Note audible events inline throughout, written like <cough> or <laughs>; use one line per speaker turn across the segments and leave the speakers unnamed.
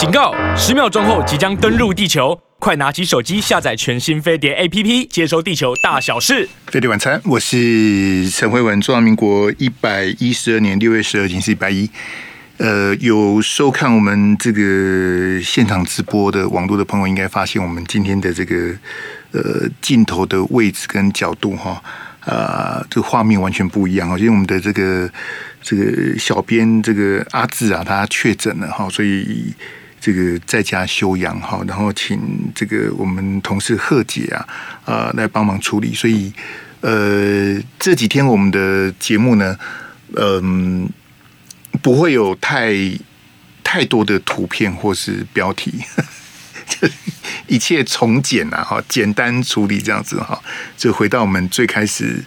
警告！十秒钟后即将登陆地球，快拿起手机下载全新飞碟 APP，接收地球大小事。
飞碟晚餐，我是陈慧文。中华民国一百一十二年六月十二日，星期一。呃，有收看我们这个现场直播的网络的朋友，应该发现我们今天的这个呃镜头的位置跟角度哈，啊，这个画面完全不一样啊，因为我们的这个这个小编这个阿志啊，他确诊了哈，所以这个在家休养哈，然后请这个我们同事贺姐啊啊来帮忙处理，所以呃这几天我们的节目呢，嗯、不会有太太多的图片或是标题，<laughs> 就一切从简啊，哈，简单处理这样子哈，就回到我们最开始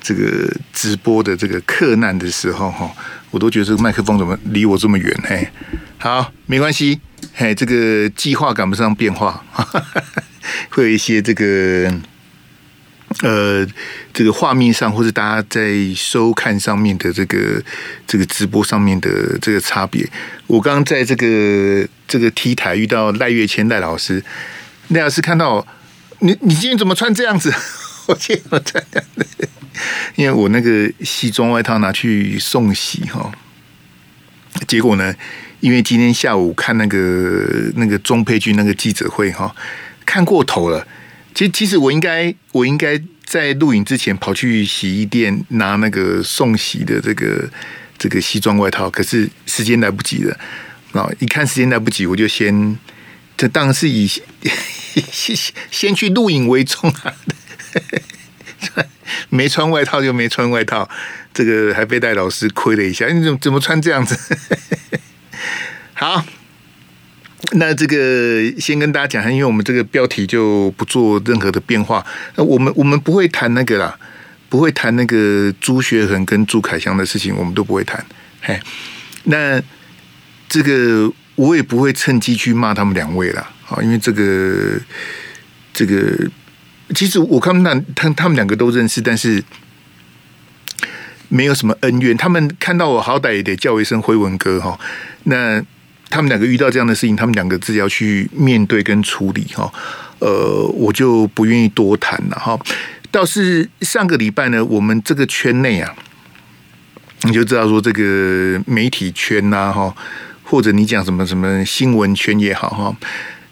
这个直播的这个克难的时候哈，我都觉得这个麦克风怎么离我这么远？嘿，好，没关系，嘿，这个计划赶不上变化，<laughs> 会有一些这个。呃，这个画面上或者大家在收看上面的这个这个直播上面的这个差别，我刚在这个这个 T 台遇到赖月谦赖老师，赖老师看到你，你今天怎么穿这样子？<laughs> 我今天穿这样子？<laughs> 因为我那个西装外套拿去送洗哈，结果呢，因为今天下午看那个那个钟佩君那个记者会哈，看过头了。其实，其实我应该，我应该在录影之前跑去洗衣店拿那个送洗的这个这个西装外套，可是时间来不及了。啊，一看时间来不及，我就先，这当然是以先 <laughs> 先去录影为重啊。<laughs> 没穿外套就没穿外套，这个还被戴老师亏了一下。你怎么怎么穿这样子？好。那这个先跟大家讲一下，因为我们这个标题就不做任何的变化。那我们我们不会谈那个啦，不会谈那个朱学恒跟朱凯翔的事情，我们都不会谈。嘿，那这个我也不会趁机去骂他们两位啦。啊，因为这个这个其实我看那他他们两个都认识，但是没有什么恩怨。他们看到我，好歹也得叫一声辉文哥哈。那。他们两个遇到这样的事情，他们两个自己要去面对跟处理哈。呃，我就不愿意多谈了哈。倒是上个礼拜呢，我们这个圈内啊，你就知道说这个媒体圈呐哈，或者你讲什么什么新闻圈也好哈。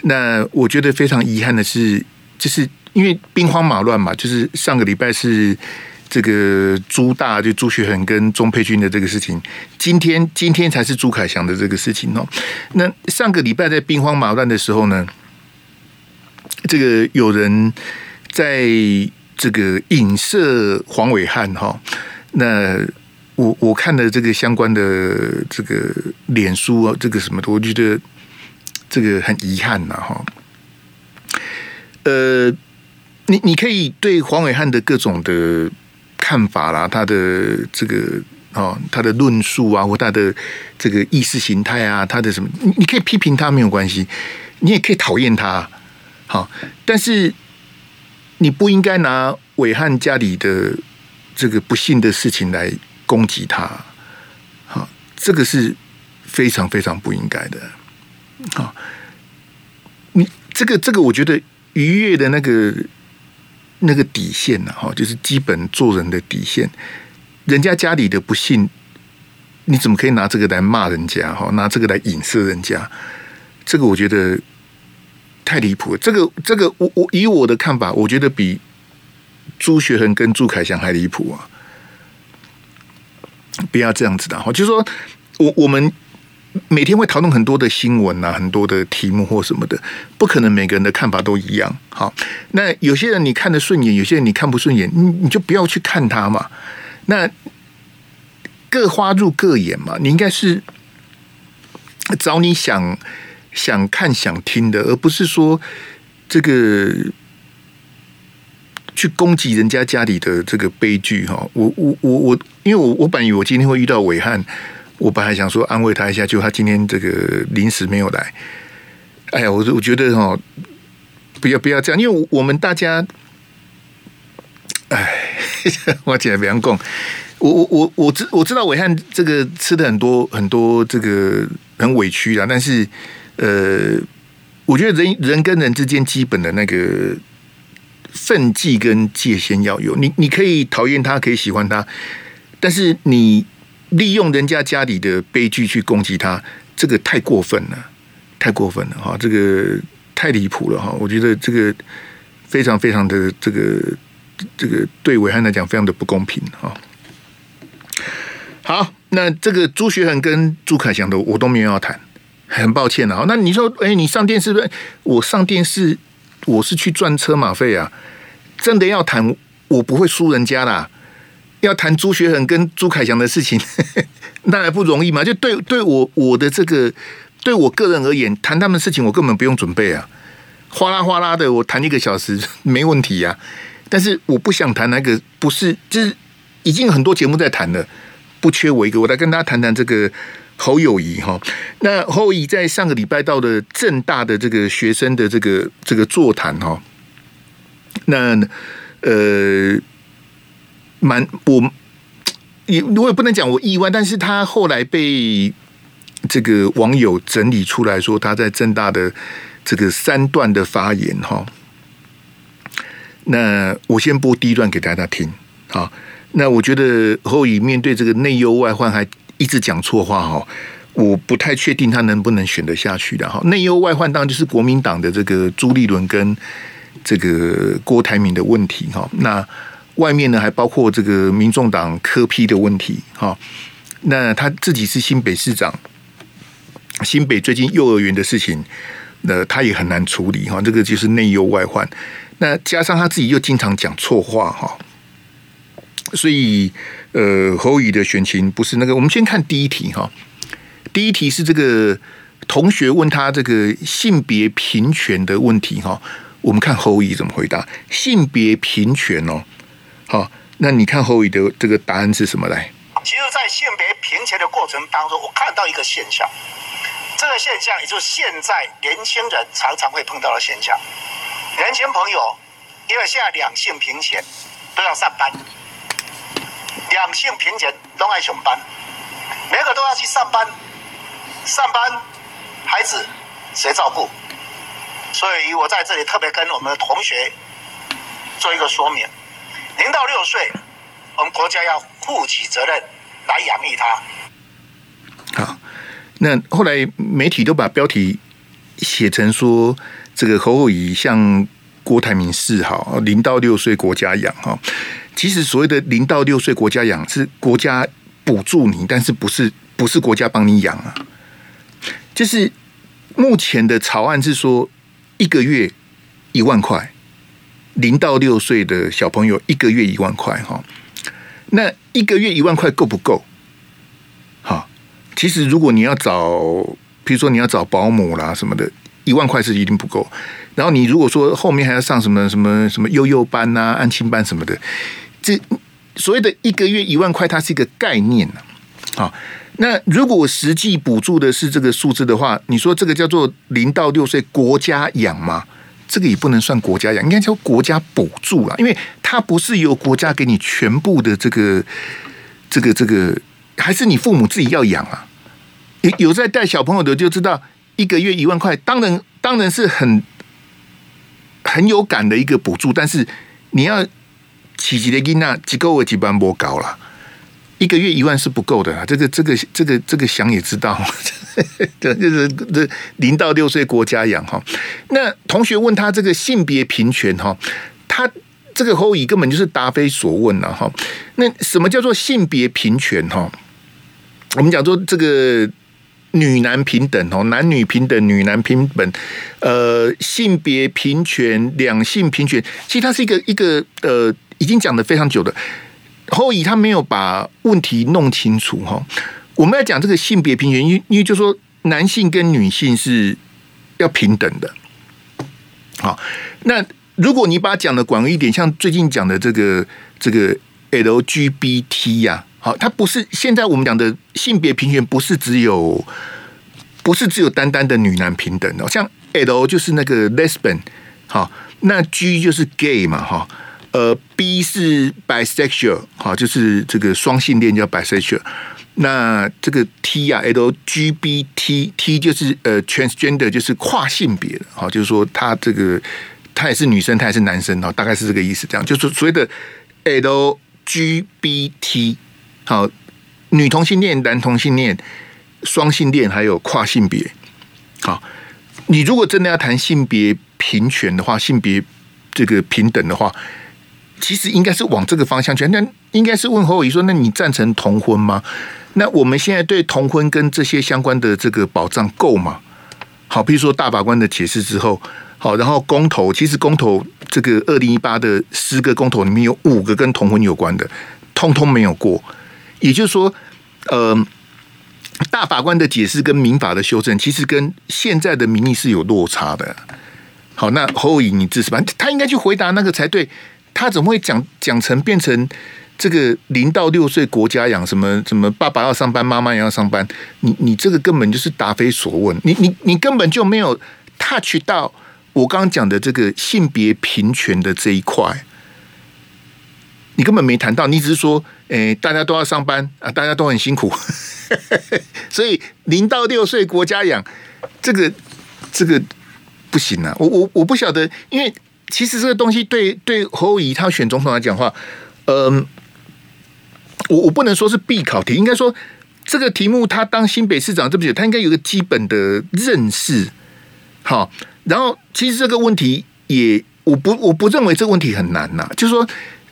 那我觉得非常遗憾的是，就是因为兵荒马乱嘛，就是上个礼拜是。这个朱大就朱学恒跟钟佩君的这个事情，今天今天才是朱凯翔的这个事情哦。那上个礼拜在兵荒马乱的时候呢，这个有人在这个影射黄伟汉哈。那我我看了这个相关的这个脸书啊，这个什么的，我觉得这个很遗憾呐哈。呃，你你可以对黄伟汉的各种的。看法啦，他的这个哦，他的论述啊，或他的这个意识形态啊，他的什么，你可以批评他没有关系，你也可以讨厌他，好，但是你不应该拿伟汉家里的这个不幸的事情来攻击他，好，这个是非常非常不应该的，好，你这个这个，我觉得愉悦的那个。那个底线呢？哈，就是基本做人的底线。人家家里的不幸，你怎么可以拿这个来骂人家？哈，拿这个来影射人家？这个我觉得太离谱了。这个这个，我我以我的看法，我觉得比朱学恒跟朱凯翔还离谱啊！不要这样子的哈，就是说我我们。每天会讨论很多的新闻啊，很多的题目或什么的，不可能每个人的看法都一样。好，那有些人你看得顺眼，有些人你看不顺眼，你你就不要去看他嘛。那各花入各眼嘛，你应该是找你想想看、想听的，而不是说这个去攻击人家家里的这个悲剧哈。我我我我，因为我我本以为我今天会遇到伟汉。我本来想说安慰他一下，就他今天这个临时没有来。哎呀，我我觉得哈，不要不要这样，因为我们大家，哎，<laughs> 我讲不要讲，我我我我知我知道伟汉这个吃的很多很多这个很委屈啊，但是呃，我觉得人人跟人之间基本的那个分际跟界限要有。你你可以讨厌他，可以喜欢他，但是你利用人家家里的悲剧去攻击他，这个太过分了，太过分了哈！这个太离谱了哈！我觉得这个非常非常的这个这个对伟汉来讲非常的不公平哈。好，那这个朱学恒跟朱凯翔的我都没有要谈。很抱歉啊，那你说，哎、你上电视不？我上电视，我是去赚车马费啊。真的要谈，我不会输人家啦。要谈朱学恒跟朱凯翔的事情，<laughs> 那还不容易吗？就对对我我的这个，对我个人而言，谈他们事情，我根本不用准备啊，哗啦哗啦的，我谈一个小时 <laughs> 没问题呀、啊。但是我不想谈那个，不是，就是已经很多节目在谈了，不缺我一个。我来跟大家谈谈这个。侯友谊哈，那侯友谊在上个礼拜到的正大的这个学生的这个这个座谈哈，那呃，蛮我也我也不能讲我意外，但是他后来被这个网友整理出来说他在政大的这个三段的发言哈，那我先播第一段给大家听啊，那我觉得侯友宜面对这个内忧外患还。一直讲错话哈，我不太确定他能不能选得下去的哈。内忧外患当然就是国民党的这个朱立伦跟这个郭台铭的问题哈。那外面呢还包括这个民众党柯批的问题哈。那他自己是新北市长，新北最近幼儿园的事情，那他也很难处理哈。这个就是内忧外患。那加上他自己又经常讲错话哈。所以，呃，侯友宜的选情不是那个。我们先看第一题哈，第一题是这个同学问他这个性别平权的问题哈。我们看侯友宜怎么回答性别平权哦。好，那你看侯宇的这个答案是什么来？
其实，在性别平权的过程当中，我看到一个现象，这个现象也就是现在年轻人常常会碰到的现象。年轻朋友，因为现在两性平权都要上班。两性平权都爱上班，每个都要去上班，上班孩子谁照顾？所以我在这里特别跟我们的同学做一个说明：零到六岁，我们国家要负起责任来养育他。
好，那后来媒体都把标题写成说，这个侯友宜向郭台铭示好，零到六岁国家养哈。其实所谓的零到六岁国家养是国家补助你，但是不是不是国家帮你养啊？就是目前的草案是说一个月一万块，零到六岁的小朋友一个月一万块哈。那一个月一万块够不够？哈，其实如果你要找，比如说你要找保姆啦什么的，一万块是一定不够。然后你如果说后面还要上什么什么什么幼幼班呐、安亲班什么的。这所谓的一个月一万块，它是一个概念呢。好，那如果实际补助的是这个数字的话，你说这个叫做零到六岁国家养吗？这个也不能算国家养，应该叫国家补助啊，因为它不是由国家给你全部的这个这个这个，还是你父母自己要养啊。有有在带小朋友的就知道，一个月一万块，当然当然是很很有感的一个补助，但是你要。起级的囡仔机构的基本不高了，一个月一万是不够的啊。这个这个这个这个想也知道，<laughs> 这就是这零到六岁国家养哈。那同学问他这个性别平权哈，他这个侯友宜根本就是答非所问了哈。那什么叫做性别平权哈？我们讲说这个。女男平等哦，男女平等，女男平等，呃，性别平权，两性平权，其实它是一个一个呃，已经讲得非常久的。侯友宜他没有把问题弄清楚哈。我们要讲这个性别平权，因因为就说男性跟女性是要平等的。好，那如果你把它讲的广一点，像最近讲的这个这个 LGBT 呀。好，它不是现在我们讲的性别平权，不是只有，不是只有单单的女男平等哦，像 L 就是那个 lesbian，好，那 G 就是 gay 嘛，哈，呃，B 是 bisexual，好，就是这个双性恋叫 bisexual，那这个 T 啊，LGBT T 就是呃 transgender 就是跨性别的，好，就是说他这个他也是女生，他也是男生，哈，大概是这个意思，这样就是所谓的 LGBT 好，女同性恋、男同性恋、双性恋，还有跨性别。好，你如果真的要谈性别平权的话，性别这个平等的话，其实应该是往这个方向去。那应该是问侯友宜说：“那你赞成同婚吗？”那我们现在对同婚跟这些相关的这个保障够吗？好，比如说大法官的解释之后，好，然后公投，其实公投这个二零一八的十个公投里面有五个跟同婚有关的，通通没有过。也就是说，呃，大法官的解释跟民法的修正，其实跟现在的民意是有落差的。好，那侯友宜你支持吧？他应该去回答那个才对，他怎么会讲讲成变成？这个零到六岁国家养什么什么？爸爸要上班，妈妈也要上班。你你这个根本就是答非所问。你你你根本就没有 touch 到我刚刚讲的这个性别平权的这一块。你根本没谈到，你只是说，诶，大家都要上班啊，大家都很辛苦。<laughs> 所以零到六岁国家养这个这个不行啊！我我我不晓得，因为其实这个东西对对侯友宜他选总统来讲话，嗯。我我不能说是必考题，应该说这个题目他当新北市长，这么久？他应该有个基本的认识。好，然后其实这个问题也我不我不认为这个问题很难呐。就是说，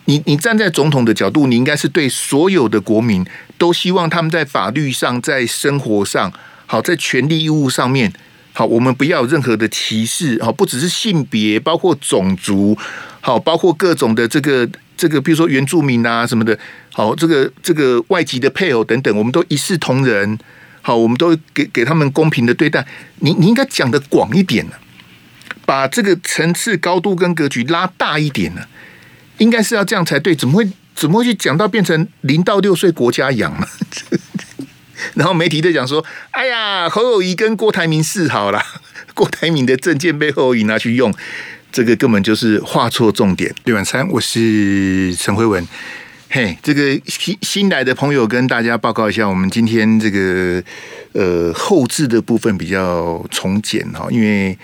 你你站在总统的角度，你应该是对所有的国民都希望他们在法律上、在生活上、好在权利义务上面，好，我们不要有任何的歧视。好，不只是性别，包括种族，好，包括各种的这个。这个比如说原住民啊什么的，好，这个这个外籍的配偶等等，我们都一视同仁，好，我们都给给他们公平的对待。你你应该讲的广一点呢，把这个层次高度跟格局拉大一点呢，应该是要这样才对。怎么会怎么会去讲到变成零到六岁国家养呢？然后媒体在讲说，哎呀，侯友谊跟郭台铭示好了，郭台铭的证件被侯友谊拿去用。这个根本就是画错重点。六，晚餐，我是陈辉文。嘿，这个新新来的朋友跟大家报告一下，我们今天这个呃后置的部分比较从简哈，因为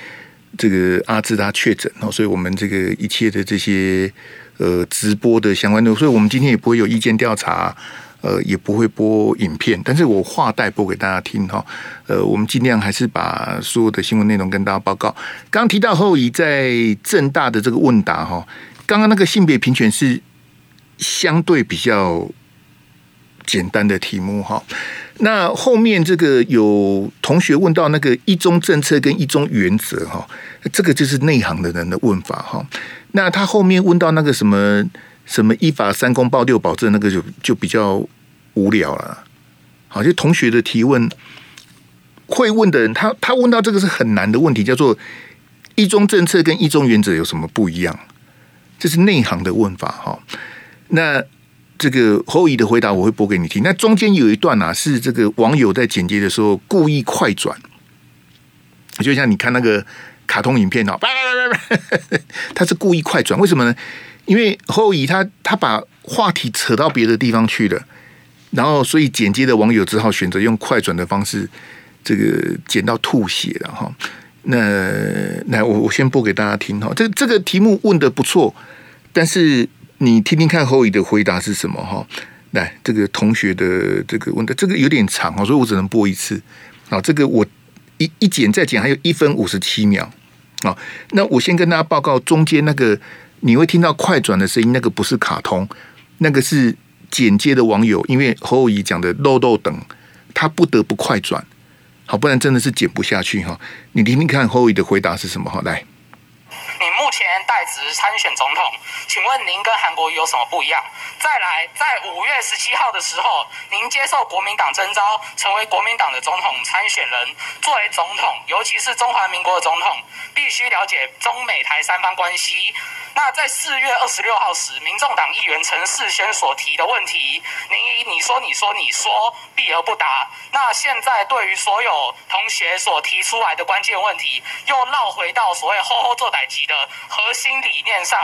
这个阿志他确诊哦，所以我们这个一切的这些呃直播的相关的，所以我们今天也不会有意见调查。呃，也不会播影片，但是我话带播给大家听哈。呃，我们尽量还是把所有的新闻内容跟大家报告。刚提到侯友宜在正大的这个问答哈，刚刚那个性别平权是相对比较简单的题目哈。那后面这个有同学问到那个一中政策跟一中原则哈，这个就是内行的人的问法哈。那他后面问到那个什么？什么依法三公报六保证，那个就就比较无聊了。好，就同学的提问，会问的人，他他问到这个是很难的问题，叫做一中政策跟一中原则有什么不一样？这是内行的问法哈。那这个侯乙的回答我会播给你听。那中间有一段啊，是这个网友在剪接的时候故意快转，就像你看那个卡通影片哦，<laughs> 他是故意快转，为什么呢？因为侯友宜他他把话题扯到别的地方去了，然后所以剪接的网友只好选择用快转的方式，这个剪到吐血了哈。那来我我先播给大家听哈，这这个题目问的不错，但是你听听看侯友宜的回答是什么哈。来，这个同学的这个问的这个有点长哦，所以我只能播一次啊。这个我一一剪再剪还有一分五十七秒啊。那我先跟大家报告中间那个。你会听到快转的声音，那个不是卡通，那个是剪接的网友，因为侯友宜讲的漏漏等，他不得不快转，好，不然真的是剪不下去哈。你听听看侯友宜的回答是什么哈？来，
你目前代职参选总统，请问您跟韩国瑜有什么不一样？再来，在五月十七号的时候，您接受国民党征召，成为国民党的总统参选人。作为总统，尤其是中华民国的总统，必须了解中美台三方关系。那在四月二十六号时，民众党议员陈世轩所提的问题，你你说你说你说避而不答。那现在对于所有同学所提出来的关键问题，又绕回到所谓“吼吼做代志”的核心理念上。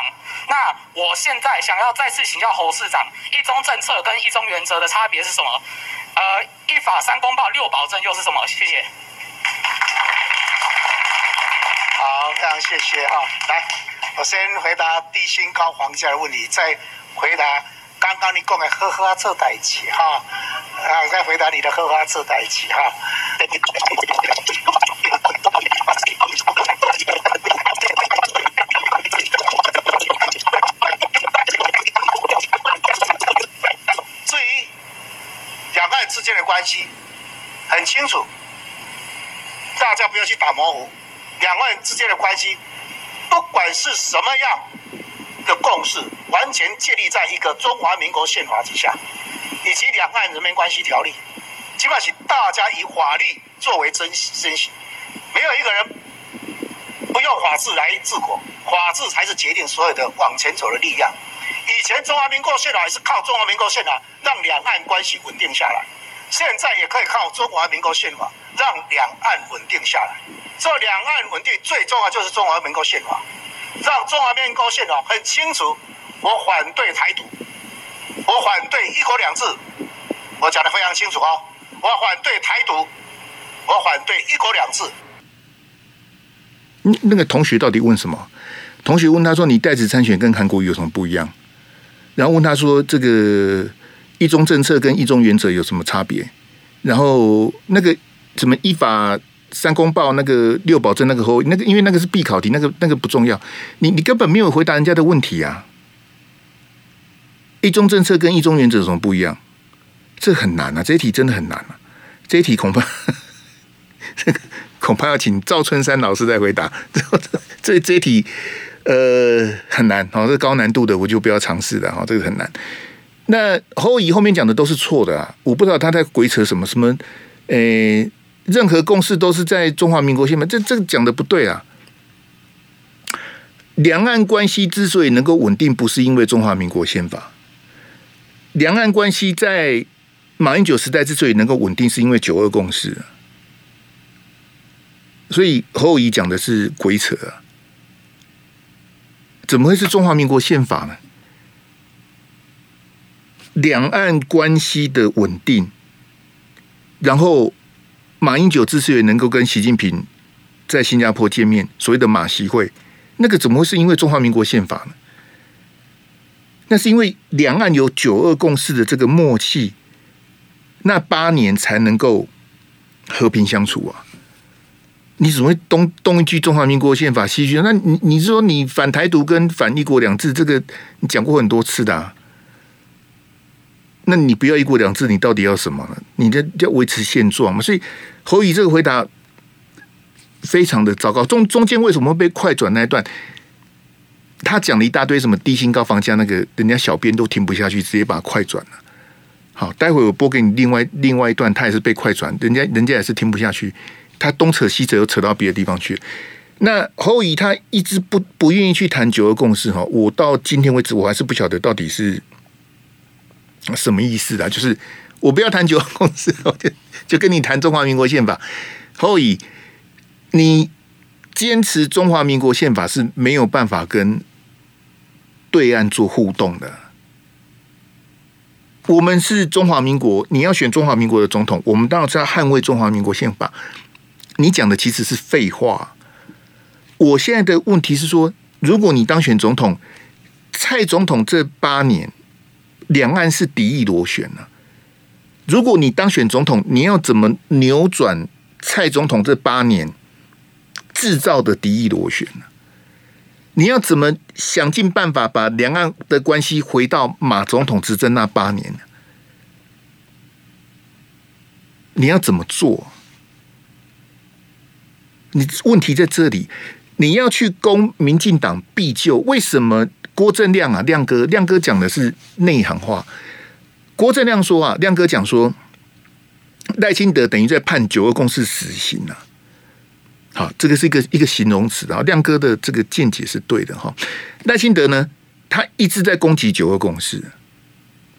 那我现在想要再次请教侯市长，一中政策跟一中原则的差别是什么？呃，一法三公报六保证又是什么？谢谢。
好，非常谢谢哈。来，我先回答低薪高房价的问题，再回答刚刚你讲的呵呵这代志哈，啊，再回答你的呵呵这代志哈。至于两岸之间的关系，很清楚，大家不要去打模糊。两岸之间的关系，不管是什么样的共识，完全建立在一个中华民国宪法之下，以及两岸人民关系条例，基本上大家以法律作为遵遵循，没有一个人不用法治来治国，法治才是决定所有的往前走的力量。以前中华民国宪法也是靠中华民国宪法让两岸关系稳定下来，现在也可以靠中华民国宪法让两岸稳定下来。这两岸稳定最重要就是中华民国宪法，让中华民国宪法很清楚，我反对台独，我反对一国两制，我讲的非常清楚哦，我反对台独，我反对一国两制。
那那个同学到底问什么？同学问他说：“你代职参选跟韩国瑜有什么不一样？”然后问他说：“这个一中政策跟一中原则有什么差别？”然后那个怎么依法？三公报那个六保证那个后那个，因为那个是必考题，那个那个不重要。你你根本没有回答人家的问题啊！一中政策跟一中原则有什么不一样？这很难啊！这一题真的很难啊！这一题恐怕这个 <laughs> 恐怕要请赵春山老师来回答。这这这一题呃很难，好，这高难度的我就不要尝试了哈，这个很难。那侯乙后面讲的都是错的啊！我不知道他在鬼扯什么什么诶。任何共识都是在中华民国宪法，这这讲的不对啊！两岸关系之所以能够稳定，不是因为中华民国宪法。两岸关系在马英九时代之所以能够稳定，是因为九二共识。所以侯乙讲的是鬼扯啊！怎么会是中华民国宪法呢？两岸关系的稳定，然后。马英九之所以能够跟习近平在新加坡见面，所谓的马习会，那个怎么会是因为中华民国宪法呢？那是因为两岸有九二共识的这个默契，那八年才能够和平相处啊！你怎么会东东一句中华民国宪法，西一句？那你你是说你反台独跟反一国两制，这个你讲过很多次的啊。那你不要一国两制，你到底要什么呢？你这要维持现状嘛？所以侯乙这个回答非常的糟糕。中中间为什么会被快转那一段？他讲了一大堆什么低薪高房价，那个人家小编都听不下去，直接把它快转了。好，待会我播给你另外另外一段，他也是被快转，人家人家也是听不下去，他东扯西扯又扯到别的地方去。那侯乙他一直不不愿意去谈九二共识哈，我到今天为止我还是不晓得到底是。什么意思啊？就是我不要谈九二共识，我就 <laughs> 就跟你谈中华民国宪法。后以你坚持中华民国宪法是没有办法跟对岸做互动的。我们是中华民国，你要选中华民国的总统，我们当然是要捍卫中华民国宪法。你讲的其实是废话。我现在的问题是说，如果你当选总统，蔡总统这八年。两岸是敌意螺旋呢、如果你当选总统，你要怎么扭转蔡总统这八年制造的敌意螺旋呢？你要怎么想尽办法把两岸的关系回到马总统执政那八年呢？你要怎么做？你问题在这里，你要去攻民进党必救，为什么？郭正亮啊，亮哥，亮哥讲的是内行话。郭正亮说啊，亮哥讲说，赖清德等于在判九二共识死刑啊。好，这个是一个一个形容词啊。亮哥的这个见解是对的哈。赖清德呢，他一直在攻击九二共识，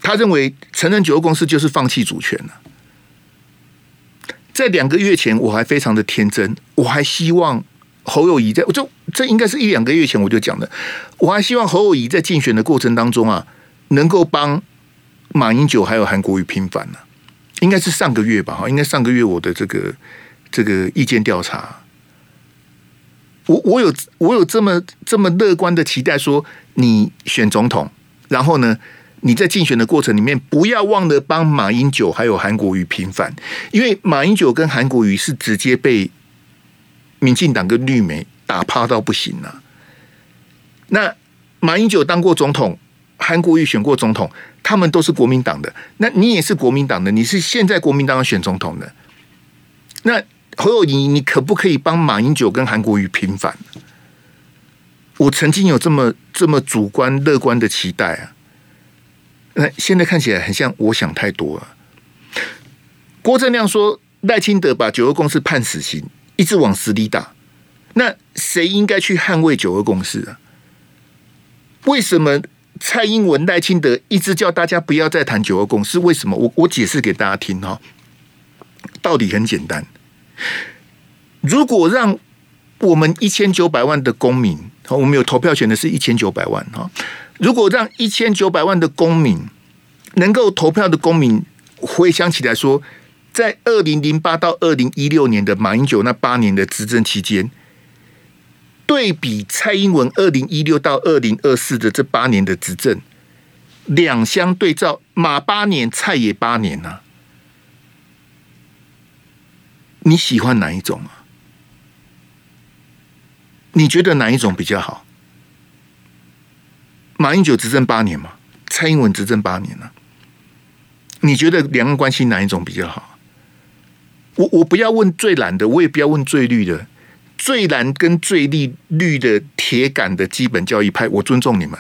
他认为承认九二共识就是放弃主权了。在两个月前，我还非常的天真，我还希望。侯友宜在，我就这应该是一两个月前我就讲的，我还希望侯友宜在竞选的过程当中啊，能够帮马英九还有韩国瑜平反呢、应该是上个月吧，哈，应该上个月我的这个这个意见调查，我我有我有这么这么乐观的期待，说你选总统，然后呢，你在竞选的过程里面不要忘了帮马英九还有韩国瑜平反，因为马英九跟韩国瑜是直接被民进党跟绿媒打趴到不行了，那马英九当过总统，韩国瑜选过总统。他们都是国民党的，那你也是国民党的，你是现在国民党选总统的，那侯友宜，你可不可以帮马英九跟韩国瑜平反？我曾经有这么这么主观乐观的期待啊，那现在看起来很像我想太多了。郭正亮说赖清德把九二共识判死刑，一直往死里打，那谁应该去捍卫九二共识啊？为什么？蔡英文、赖清德一直叫大家不要再谈九二共识，为什么？我我解释给大家听哈。道理很简单，如果让我们一千九百万的公民，我们有投票权的是一千九百万哈。如果让一千九百万的公民能够投票的公民回想起来说，在二零零八到二零一六年的马英九那八年的执政期间。对比蔡英文二零一六到二零二四的这八年的执政，两相对照，马八年，蔡也八年呐、啊。你喜欢哪一种啊？你觉得哪一种比较好？马英九执政八年嘛，蔡英文执政八年了、啊。你觉得两岸关系哪一种比较好？我我不要问最蓝的，我也不要问最绿的。最蓝跟最绿绿的铁杆的基本教义派，我尊重你们。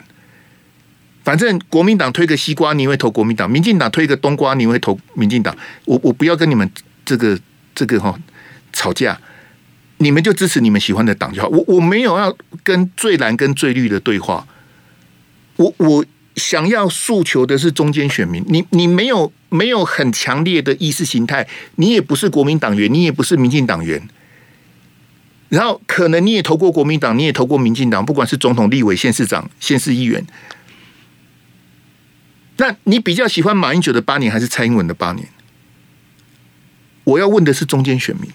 反正国民党推个西瓜，你会投国民党；民进党推个冬瓜，你会投民进党。我我不要跟你们这个这个哈吵架，你们就支持你们喜欢的党就好。我我没有要跟最蓝跟最绿的对话。我我想要诉求的是中间选民。你你没有没有很强烈的意识形态，你也不是国民党员，你也不是民进党员。然后可能你也投过国民党，你也投过民进党，不管是总统、立委、县市长、县市议员，那你比较喜欢马英九的八年还是蔡英文的八年？我要问的是中间选民。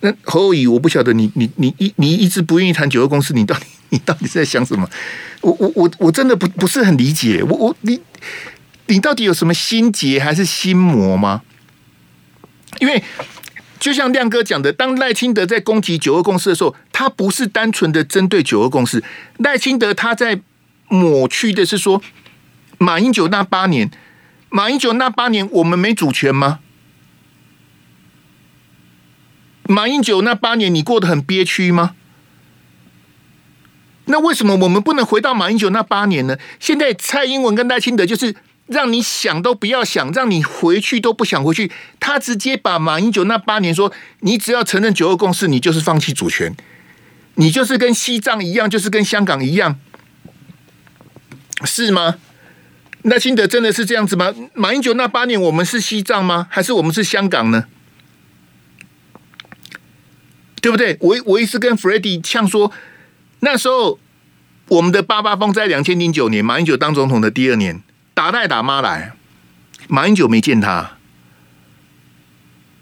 那侯友宜，我不晓得你你你一你一直不愿意谈九二公司，你到底你到底在想什么？我我我我真的不不是很理解，我我你你到底有什么心结还是心魔吗？因为就像亮哥讲的，当赖清德在攻击九二共识的时候，他不是单纯的针对九二共识。赖清德他在抹去的是说，马英九那八年，马英九那八年我们没主权吗？马英九那八年你过得很憋屈吗？那为什么我们不能回到马英九那八年呢？现在蔡英文跟赖清德就是。让你想都不要想，让你回去都不想回去。他直接把马英九那八年说：“你只要承认九二共识，你就是放弃主权，你就是跟西藏一样，就是跟香港一样，是吗？”赖清德真的是这样子吗？马英九那八年，我们是西藏吗？还是我们是香港呢？对不对？我我一直跟 Freddie 呛说，那时候我们的八八风在两千零九年，马英九当总统的第二年。达赖喇嘛来，马英九没见他。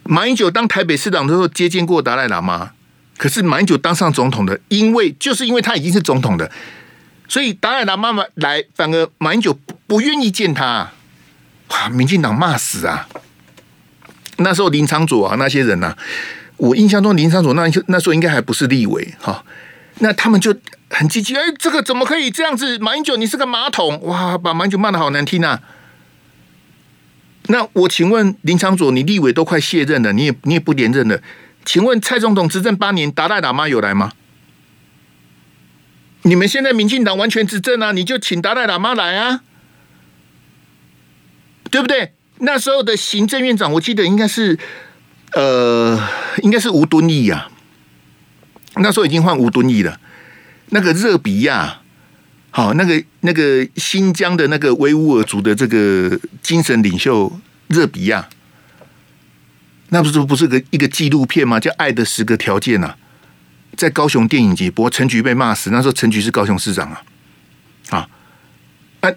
马英九当台北市长的时候接见过达赖喇嘛，可是马英九当上总统的，因为就是因为他已经是总统的，所以达赖喇嘛来，反而马英九不不愿意见他。哇，民进党骂死啊！那时候林昌佐啊，那些人呐、啊，我印象中林昌佐那那时候应该还不是立委哈，那他们就。很积极，哎，这个怎么可以这样子？马英九，你是个马桶，哇，把马英九骂得好难听啊！那我请问林昶佐，你立委都快卸任了，你也你也不连任了，请问蔡总统执政八年，达赖喇嘛有来吗？你们现在民进党完全执政啊，你就请达赖喇嘛来啊，对不对？那时候的行政院长，我记得应该是，呃，应该是吴敦义呀，那时候已经换吴敦义了。那个热比亚，好，那个那个新疆的那个维吾尔族的这个精神领袖热比亚，那不是不是个一个纪录片吗？叫《爱的十个条件》呐，在高雄电影节播，陈菊被骂死，那时候陈菊是高雄市长啊，啊，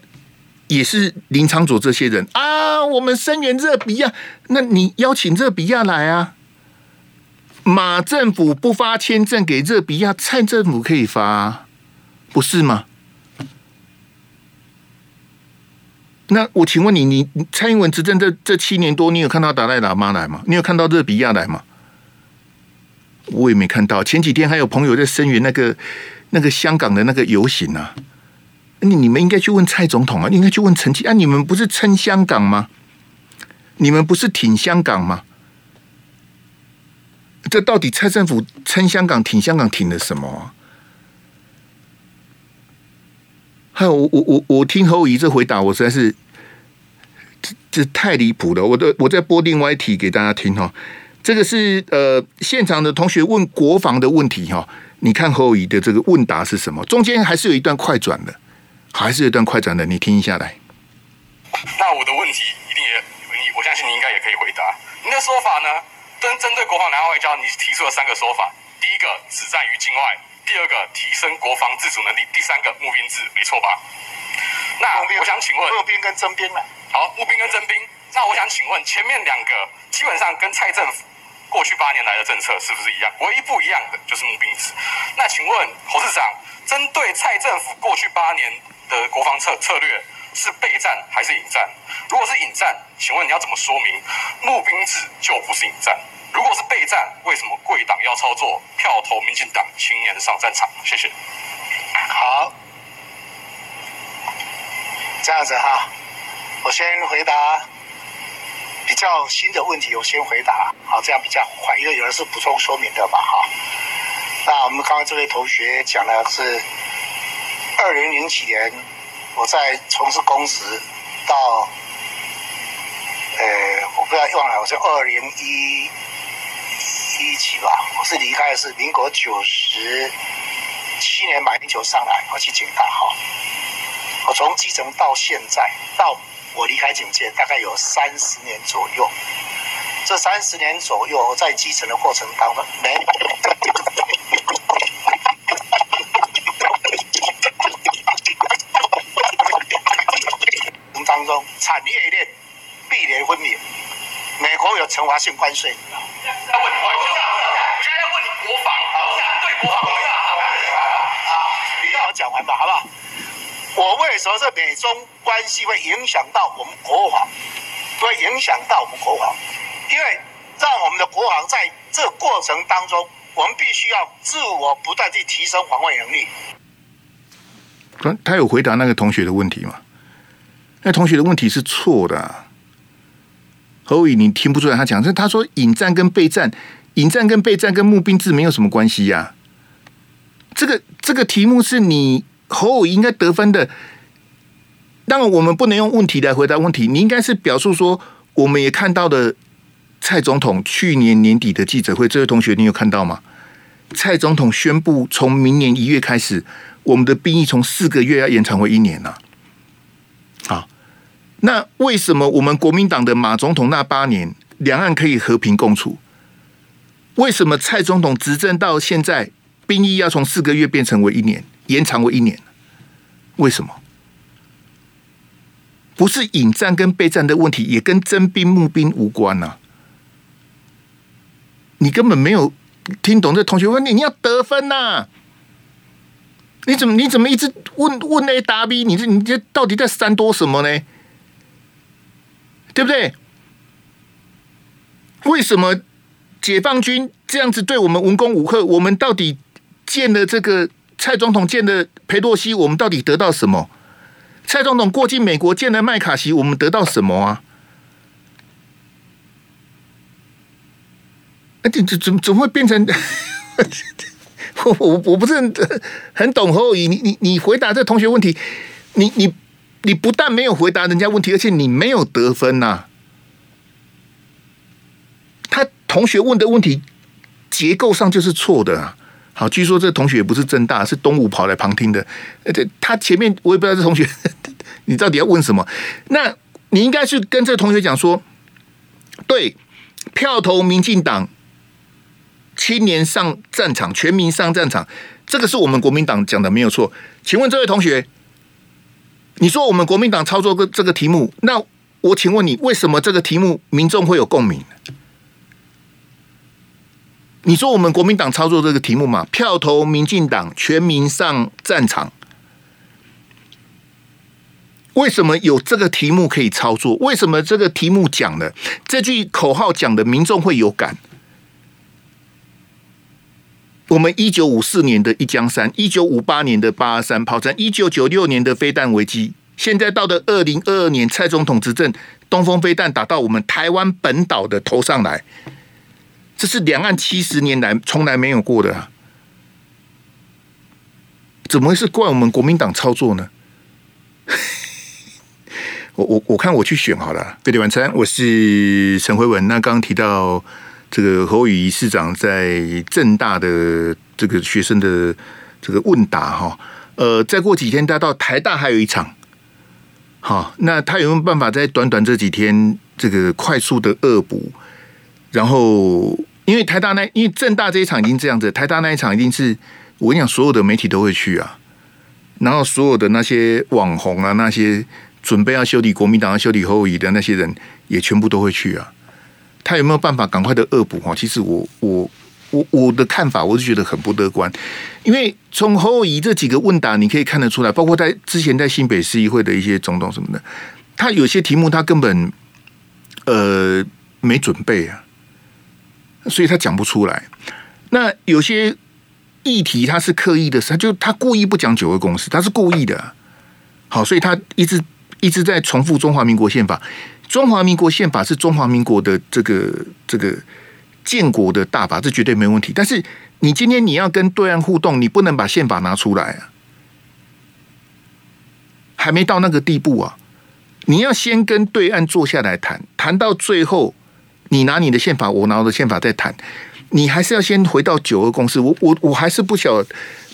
也是林昶佐这些人啊，我们声援热比亚，那你邀请热比亚来啊？马政府不发签证给热比亚，蔡政府可以发，不是吗？那我请问你，你蔡英文执政这这七年多，你有看到达赖喇嘛来吗？你有看到热比亚来吗？我也没看到。前几天还有朋友在声援那个那个香港的那个游行啊。你你们应该去问蔡总统啊，应该去问陈吉啊。你们不是撑香港吗？你们不是挺香港吗？这到底蔡政府撑香港、挺香港、挺了什么？还有我我我我听侯友宜这回答，我实在是这这太离谱了。我的我再播另外一题给大家听哈。这个是呃现场的同学问国防的问题哈。你看侯友宜的这个问答是什么？中间还是有一段快转的，还是有一段快转的，你听一下来。
那我的问题一定也你，我相信你应该也可以回答。你的说法呢？针针对国防两岸外交，你提出了三个说法。第一个，只战于境外。第二个提升国防自主能力，第三个募兵制，没错吧？那我想请问，
募兵跟征兵呢？
好，募兵跟征兵。那我想请问，前面两个基本上跟蔡政府过去八年来的政策是不是一样？唯一不一样的就是募兵制。那请问侯市长，针对蔡政府过去八年的国防策策略，是备战还是引战？如果是引战，请问你要怎么说明募兵制就不是引战？如果是备战，为什么贵党要操作票投民进党青年上战场？谢谢。
好，这样子哈，我先回答比较新的问题，我先回答，好，这样比较快，因为有的是补充说明的吧，哈。那我们刚刚这位同学讲的是二零零几年我在从事公职到，呃，我不要忘了，我是二零一。一起吧，我是离开的是民国九十七年马英九上来，我去警大哈。我从基层到现在，到我离开警界大概有三十年左右。这三十年左右，在基层的过程当中，没当中产业链壁垒分明，美国有惩罚性关税。讲完吧，好不好？我为什么这美中关系会影响到我们国防？会影响到我们国防，因为让我们的国防在这过程当中，我们必须要自我不断去提升防卫能力。
他他有回答那个同学的问题吗？那同学的问题是错的啊。何伟，你听不出来他讲？这他说引战跟备战，引战跟备战跟募兵制没有什么关系呀、这个这个题目是你侯友宜应该得分的，当然我们不能用问题来回答问题。你应该是表述说，我们也看到的蔡总统去年年底的记者会，这位同学你有看到吗？蔡总统宣布从明年一月开始，我们的兵役从四个月要延长为一年了。那为什么我们国民党的马总统那八年两岸可以和平共处？为什么蔡总统执政到现在？兵役要从四个月变成为一年，延长为一年，为什么？不是引战跟备战的问题，也跟征兵募兵无关呐、啊。你根本没有听懂这同学问你，你要得分呐、啊？你怎么你怎么一直问问 A 答 B？你这你这到底在闪躲什么呢？对不对？为什么解放军这样子对我们文攻武吓？我们到底？见了这个蔡总统，见了裴洛西，我们到底得到什么？蔡总统过境美国见了麦卡锡，我们得到什么啊？哎，这这怎怎么会变成？<laughs> 我我我不是很很懂侯友宜，你你你回答这同学问题，你你你不但没有回答人家问题，而且你没有得分呐、他同学问的问题结构上就是错的啊。好，据说这同学也不是正大，是东吴跑来旁听的。而且他前面我也不知道这同学，<laughs> 你到底要问什么？那你应该是跟这同学讲说，对，票投民进党，青年上战场，全民上战场，这个是我们国民党讲的没有错。请问这位同学，你说我们国民党操作个这个题目，那我请问你，为什么这个题目民众会有共鸣？你说我们国民党操作这个题目嘛？票投民进党，全民上战场。为什么有这个题目可以操作？为什么这个题目讲的这句口号讲的民众会有感？我们一九五四年的一江山，一九五八年的八二三炮战，一九九六年的飞弹危机，现在到的二零二二年蔡总统执政，东风飞弹打到我们台湾本岛的头上来，这是两岸七十年来从来没有过的啊，怎么会是怪我们国民党操作呢？<laughs> 我我我看我去选好了。飞碟晚餐，我是陈辉文。那刚刚提到这个侯友宜市长在正大的这个学生的这个问答哈，呃，再过几天他到台大还有一场，好，那他有没有办法在短短这几天这个快速的恶补？然后因为台大那因为正大这一场已经这样子，台大那一场一定是我跟你讲，所有的媒体都会去啊，然后所有的那些网红啊那些。准备要修理国民党、要修理侯友的那些人，也全部都会去啊。他有没有办法赶快的恶补？哈，其实我我我我的看法，我是觉得很不乐观。因为从侯友宜这几个问答，你可以看得出来，包括在之前在新北市议会的一些总统什么的，他有些题目他根本呃没准备啊，所以他讲不出来。那有些议题他是刻意的，他就他故意不讲九二共识，他是故意的。好，所以他一直。一直在重复中华民国宪法，中华民国宪法是中华民国的这个这个建国的大法，这绝对没问题。但是你今天你要跟对岸互动，你不能把宪法拿出来啊，还没到那个地步啊！你要先跟对岸坐下来谈，谈到最后，你拿你的宪法，我拿我的宪法再谈，你还是要先回到九二共识。我我我还是不晓。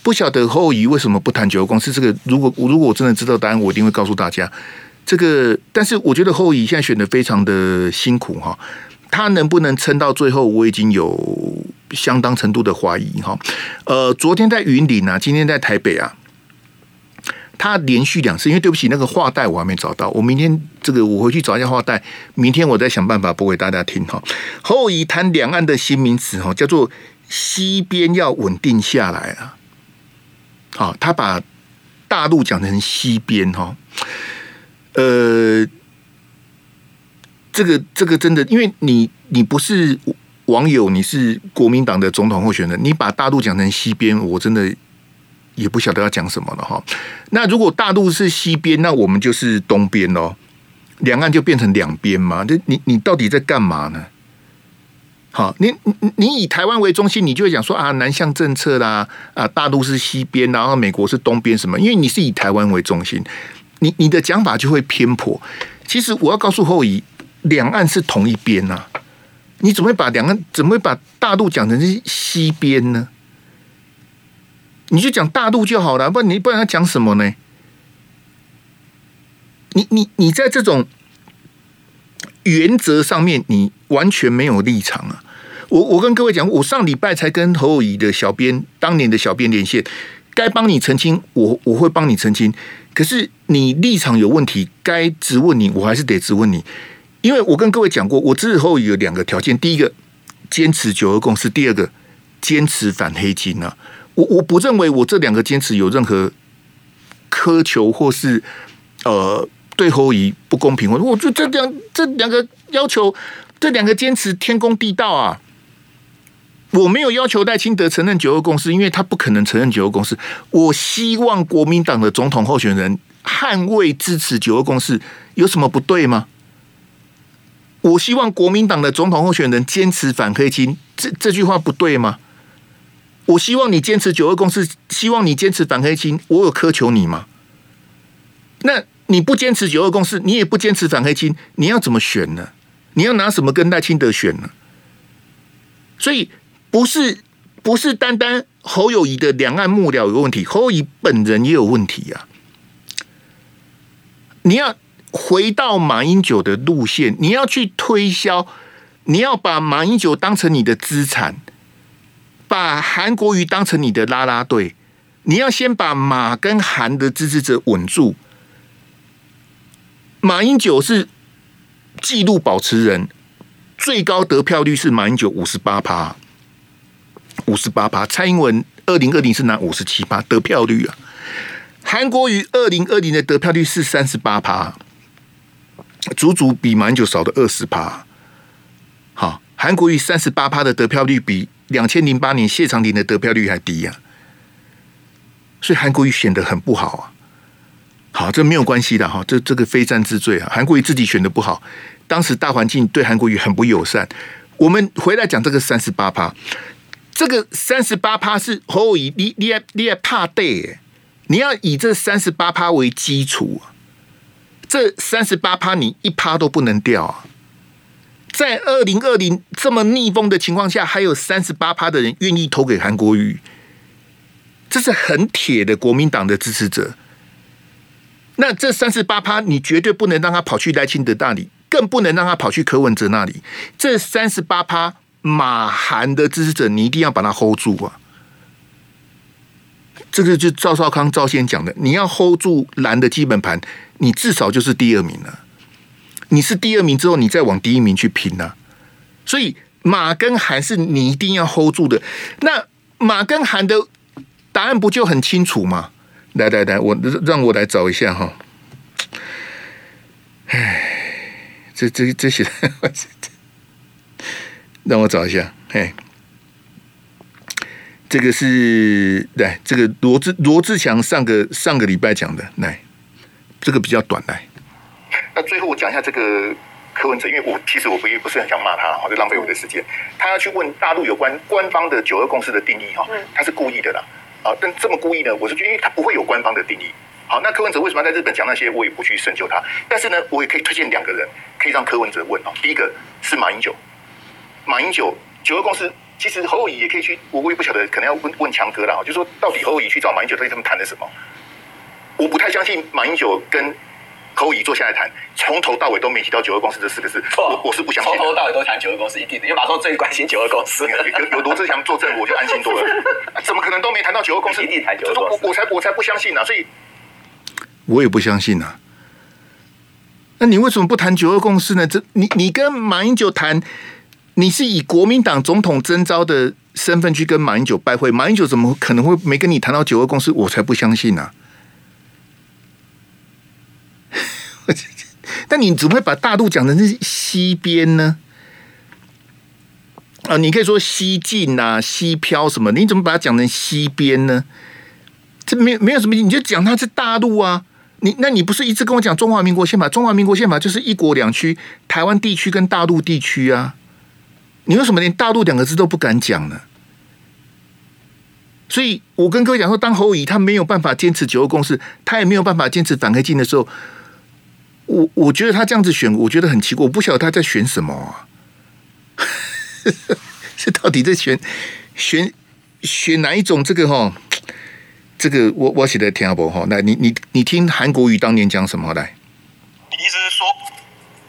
不晓得侯友宜为什么不谈九二共识？这个如果如果我真的知道答案，我一定会告诉大家。这个，但是我觉得侯友现在选的非常的辛苦哈，他能不能撑到最后，我已经有相当程度的怀疑哈。呃，昨天在云林啊，今天在台北啊，他连续两次，因为对不起，那个话带我还没找到，我明天这个我回去找一下话带，明天我再想办法播给大家听哈。侯友谈两岸的新名词哈，叫做西边要稳定下来啊。好，他把大陆讲成西边哈，呃，这个这个真的，因为你你不是网友，你是国民党的总统候选人，你把大陆讲成西边，我真的也不晓得要讲什么了哈。那如果大陆是西边，那我们就是东边喽，两岸就变成两边嘛？这你你到底在干嘛呢？好，你你你以台湾为中心，你就会讲说啊，南向政策啦，啊，大陆是西边，然后美国是东边，什么？因为你是以台湾为中心，你你的讲法就会偏颇。其实我要告诉侯友宜，两岸是同一边呐，你怎么会把两岸怎么会把大陆讲成是西边呢？你就讲大陆就好了，不然你不然要讲什么呢？你你你在这种。原则上面你完全没有立场啊！我我跟各位讲，我上礼拜才跟侯友宜的小编当年的小编连线，该帮你澄清，我我会帮你澄清。可是你立场有问题，该质问你，我还是得质问你，因为我跟各位讲过，我支持侯友宜有两个条件：第一个，坚持九二共识；第二个，坚持反黑金啊！我我不认为我这两个坚持有任何苛求或是呃。对侯友宜不公平，我我就这两这两个要求，这两个坚持天公地道啊！我没有要求赖清德承认九二共识，因为他不可能承认九二共识。我希望国民党的总统候选人捍卫支持九二共识，有什么不对吗？我希望国民党的总统候选人坚持反黑金，这这句话不对吗？我希望你坚持九二共识，希望你坚持反黑金，我有苛求你吗？那？你不坚持九二共识，你也不坚持反黑金，你要怎么选呢？你要拿什么跟赖清德选呢？所以不是不是单单侯友宜的两岸幕僚有问题，侯友宜本人也有问题啊！你要回到马英九的路线，你要去推销，你要把马英九当成你的资产，把韩国瑜当成你的拉拉队，你要先把马跟韩的支持者稳住。马英九是纪录保持人，最高得票率是马英九五十八趴，五十八趴。蔡英文二零二零是拿五十七趴得票率啊。韩国瑜二零二零的得票率是三十八趴，足足比马英九少的二十趴。好，韩国瑜三十八趴的得票率比两千零八年谢长廷的得票率还低呀、啊，所以韩国瑜显得很不好啊。好，这没有关系的哈，这这个非战之罪啊。韩国瑜自己选的不好，当时大环境对韩国瑜很不友善。我们回来讲这个三十八趴，这个三十八趴是侯友宜，你你你也怕对，你要以这三十八趴为基础啊。这三十八趴你一趴都不能掉啊。在二零二零这么逆风的情况下，还有三十八趴的人愿意投给韩国瑜，这是很铁的国民党的支持者。那这三十八趴，你绝对不能让他跑去赖清德那里，更不能让他跑去柯文哲那里。这三十八趴马韩的支持者，你一定要把他 hold 住啊！这个就赵少康赵先讲的，你要 hold 住蓝的基本盘，你至少就是第二名了。你是第二名之后，你再往第一名去拼呐。所以马跟韩是你一定要 hold 住的。那马跟韩的答案不就很清楚吗？来来来，我让我来找一下哈。唉，这这这些，<laughs> 让我找一下。哎，这个是来这个罗志罗志强上个上个礼拜讲的，来这个比较短来。
那最后我讲一下这个柯文哲，因为我其实我不不是很想骂他，哈，就浪费我的时间。他要去问大陆有关官方的九二共识的定义，哈，他是故意的啦。啊，但这么故意呢？我是觉得，因为他不会有官方的定义。好，那柯文哲为什么在日本讲那些？我也不去深究他。但是呢，我也可以推荐两个人，可以让柯文哲问哦。第一个是马英九，马英九九二共识，其实侯友宜也可以去。我我也不晓得，可能要问问强哥啦。就说到底侯友宜去找马英九，到底他们谈的什么？我不太相信马英九跟。侯友宜坐下来谈，从头到尾都没提到九二共识这四个字，我我是不相信。从头到尾都谈九二共识，一定的，因为马上最关心九二共识。<laughs> 有有罗志祥作证，我就安心多了。<laughs> 怎么可能都没谈到九二共识？一定谈九二共识。我我才我才不相信呢、啊，所以
我也不相信啊。那你为什么不谈九二共识呢？这你你跟马英九谈，你是以国民党总统征召的身份去跟马英九拜会，马英九怎么可能会没跟你谈到九二共识？我才不相信呢、<laughs> 但你怎么会把大陆讲成是西边呢？啊，你可以说西进啊、西漂什么？你怎么把它讲成西边呢？这没没有什么，你就讲它是大陆啊。你那你不是一直跟我讲中华民国宪法？中华民国宪法就是一国两区，台湾地区跟大陆地区啊。你为什么连大陆两个字都不敢讲呢？所以我跟各位讲说，当侯友宜他没有办法坚持九二共识，他也没有办法坚持反黑金的时候。我我觉得他这样子选，我觉得很奇怪。我不晓得他在选什么啊？<laughs> 这到底在选选选哪一种？这个哈，这个我我写的听不哈。来，你你你听韩国瑜当年讲什么来？
你意思是说，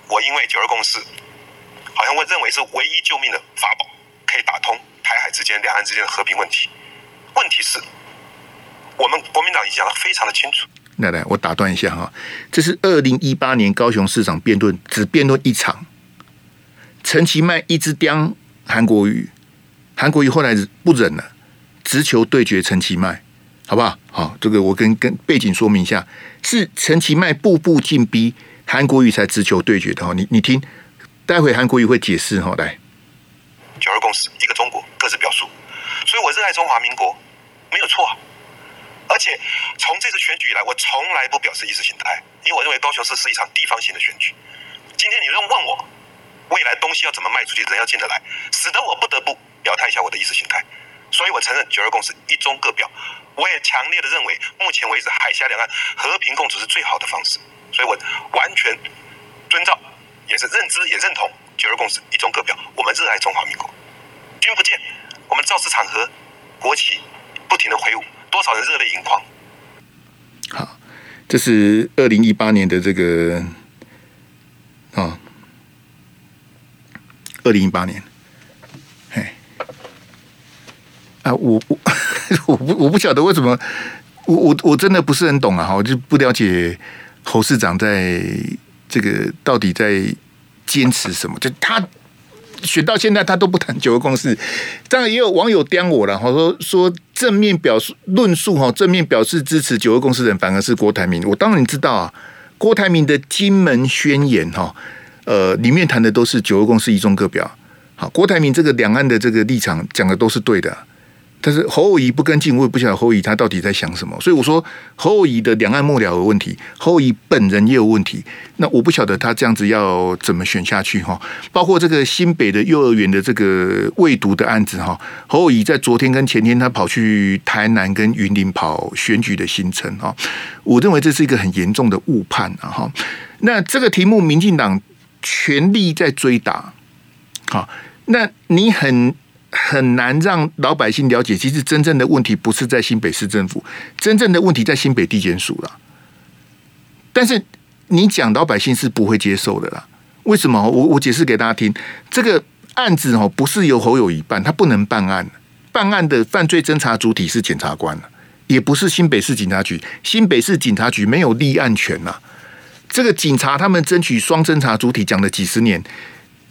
我因为九二共识，好像会认为是唯一救命的法宝，可以打通台海之间、两岸之间的和平问题。问题是，我们国民党已经讲得非常的清楚。
来来，我打断一下哈，这是二零一八年高雄市长辩论，只辩论一场。陈其迈一直刁韩国瑜，韩国瑜后来不忍了，直球对决陈其迈，好不好？好，这个我跟跟背景说明一下，是陈其迈步步进逼韩国瑜才直球对决的哈。你你听，待会韩国瑜会解释哈。来，
九二共识，一个中国，各自表述，所以我热爱中华民国，没有错。而且从这次选举以来，我从来不表示意识形态，因为我认为高雄市是一场地方性的选举。今天你问问我，未来东西要怎么卖出去，人要进得来，使得我不得不表态一下我的意识形态。所以我承认九二共识一中各表，我也强烈的认为，目前为止海峡两岸和平共处是最好的方式。所以我完全遵照，也是认知也认同九二共识一中各表。我们热爱中华民国，君不见，我们造势场合，国旗不停的挥舞。多少人热泪盈眶？
好，这是二零一八年的这个啊，二零一八年，哎，啊，我我 <laughs> 我不我不晓得为什么，我我我真的不是很懂啊，我就不了解侯市长在这个到底在坚持什么？就他选到现在，他都不谈九二共识。当然，也有网友刁我了，哈，说说正面表述论述哈，正面表示支持九二共识的人反而是郭台铭。我当然知道啊，郭台铭的金门宣言哈，呃，里面谈的都是九二共识一中各表。好，郭台铭这个两岸的这个立场讲的都是对的。但是侯友宜不跟进，我也不晓得侯友宜他到底在想什么。所以我说侯友宜的两岸幕僚有问题，侯友宜本人也有问题。那我不晓得他这样子要怎么选下去哈。包括这个新北的幼儿园的这个未读的案子哈，侯友宜在昨天跟前天他跑去台南跟云林跑选举的行程哈，我认为这是一个很严重的误判啊哈。那这个题目民进党全力在追打，好，那你很。很难让老百姓了解，其实真正的问题不是在新北市政府，真正的问题在新北地检署了。但是你讲老百姓是不会接受的啦。为什么？我我解释给大家听，这个案子哦，不是由侯友宜办，他不能办案。办案的犯罪侦查主体是检察官，也不是新北市警察局。新北市警察局没有立案权呐。这个警察他们争取双侦查主体讲了几十年。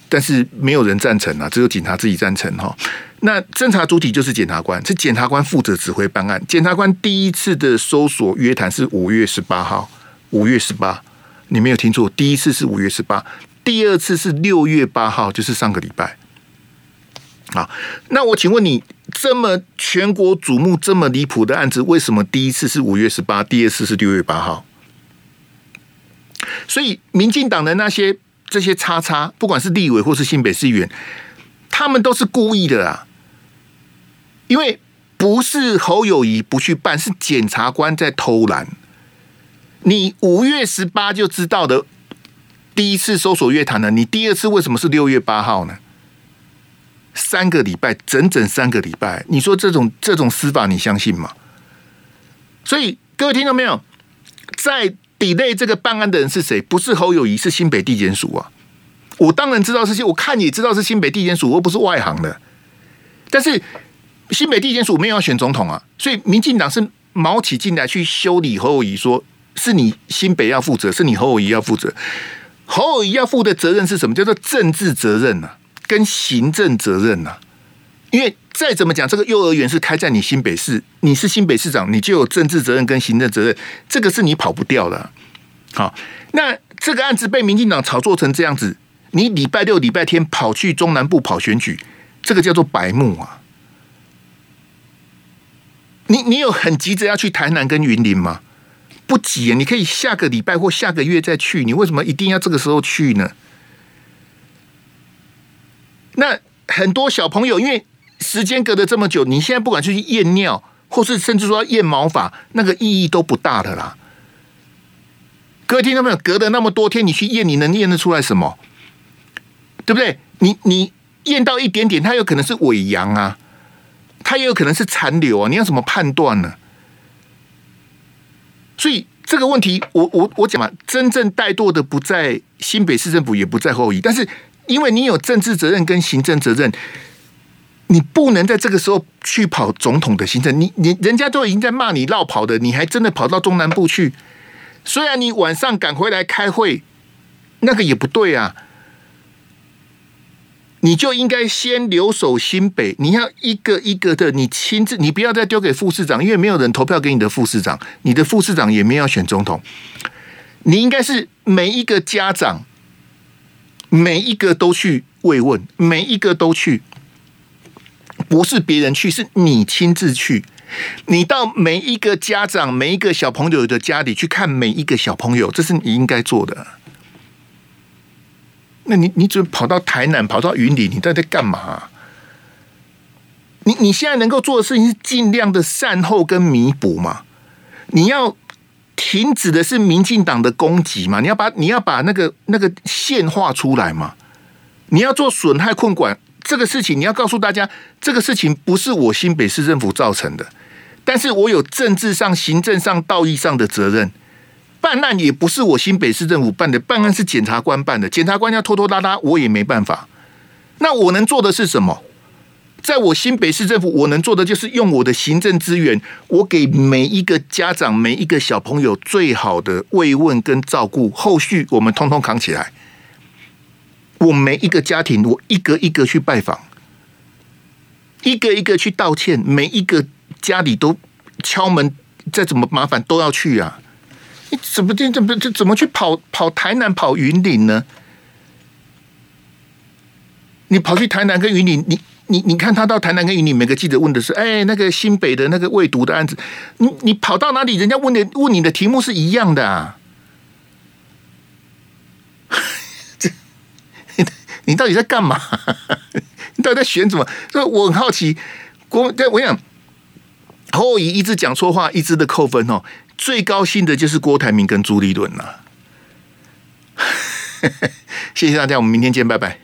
但是没有人赞成啊，只有警察自己赞成哈。那侦查主体就是检察官，是检察官负责指挥办案。检察官第一次的搜索约谈是五月十八号，五月十八，你没有听错，第一次是五月十八，第二次是六月八号，就是上个礼拜。好，那我请问你，这么全国瞩目、这么离谱的案子，为什么第一次是五月十八，第二次是六月八号？所以，民进党的那些。这些叉叉，不管是立委或是新北市议员，他们都是故意的啊！因为不是侯友谊不去办，是检察官在偷懒。你五月十八就知道的第一次搜索约谈了，你第二次为什么是六月八号呢？三个礼拜，整整三个礼拜，你说这种这种司法你相信吗？所以各位听到没有？在。Delay 这个办案的人是谁？不是侯友谊，是新北地检署啊！我当然知道是些，我看也知道是新北地检署，我不是外行的。但是新北地检署没有要选总统啊，所以民进党是卯起劲来去修理侯友谊，说是你新北要负责，是你侯友谊要负责。侯友谊要负的责任是什么？叫做政治责任啊，跟行政责任啊。因为再怎么讲，这个幼儿园是开在你新北市，你是新北市长，你就有政治责任跟行政责任，这个是你跑不掉的。好，那这个案子被民进党炒作成这样子，你礼拜六、礼拜天跑去中南部跑选举，这个叫做白目啊！你你有很急着要去台南跟云林吗？不急啊，你可以下个礼拜或下个月再去，你为什么一定要这个时候去呢？那很多小朋友因为。时间隔了这么久，你现在不管去验尿，或是甚至说验毛发，那个意义都不大的啦。各位听到没有？隔了那么多天，你去验，你能验得出来什么？对不对？你你验到一点点，它有可能是伪阳啊，它也有可能是残留啊，你要怎么判断呢？所以这个问题，我我我讲嘛，真正怠惰的不在新北市政府，也不在侯友宜，但是因为你有政治责任跟行政责任。你不能在这个时候去跑总统的行程，你你人家都已经在骂你绕跑的，你还真的跑到中南部去？虽然你晚上赶回来开会，那个也不对啊。你就应该先留守新北，你要一个一个的，你亲自，你不要再丢给副市长，因为没有人投票给你的副市长，你的副市长也没有要选总统。你应该是每一个家长，每一个都去慰问，每一个都去。不是别人去，是你亲自去。你到每一个家长、每一个小朋友的家里去看每一个小朋友，这是你应该做的。那你你怎么跑到台南、跑到云林？你到底在干嘛？你你现在能够做的事情是尽量的善后跟弥补嘛？你要停止的是民进党的攻击嘛？你要把你要把那个那个线画出来嘛？你要做损害控管。这个事情你要告诉大家，这个事情不是我新北市政府造成的，但是我有政治上、行政上、道义上的责任。办案也不是我新北市政府办的，办案是检察官办的，检察官要拖拖拉拉，我也没办法。那我能做的是什么？在我新北市政府，我能做的就是用我的行政资源，我给每一个家长、每一个小朋友最好的慰问跟照顾，后续我们通通扛起来。我每一个家庭，我一个一个去拜访，一个一个去道歉，每一个家里都敲门，再怎么麻烦都要去啊！你怎么怎么怎么去跑跑台南、跑云林呢？你跑去台南跟云林，你。你你看他到台南跟云林，每个记者问的是，哎，那个新北的那个未读的案子，你你跑到哪里，人家问的问你的题目是一样的啊？你到底在干嘛？<laughs> 你到底在选什么？所以我很好奇，郭对我想侯友宜一直讲错话，一直的扣分哦。最高兴的就是郭台铭跟朱立伦了。<laughs> 谢谢大家，我们明天见，拜拜。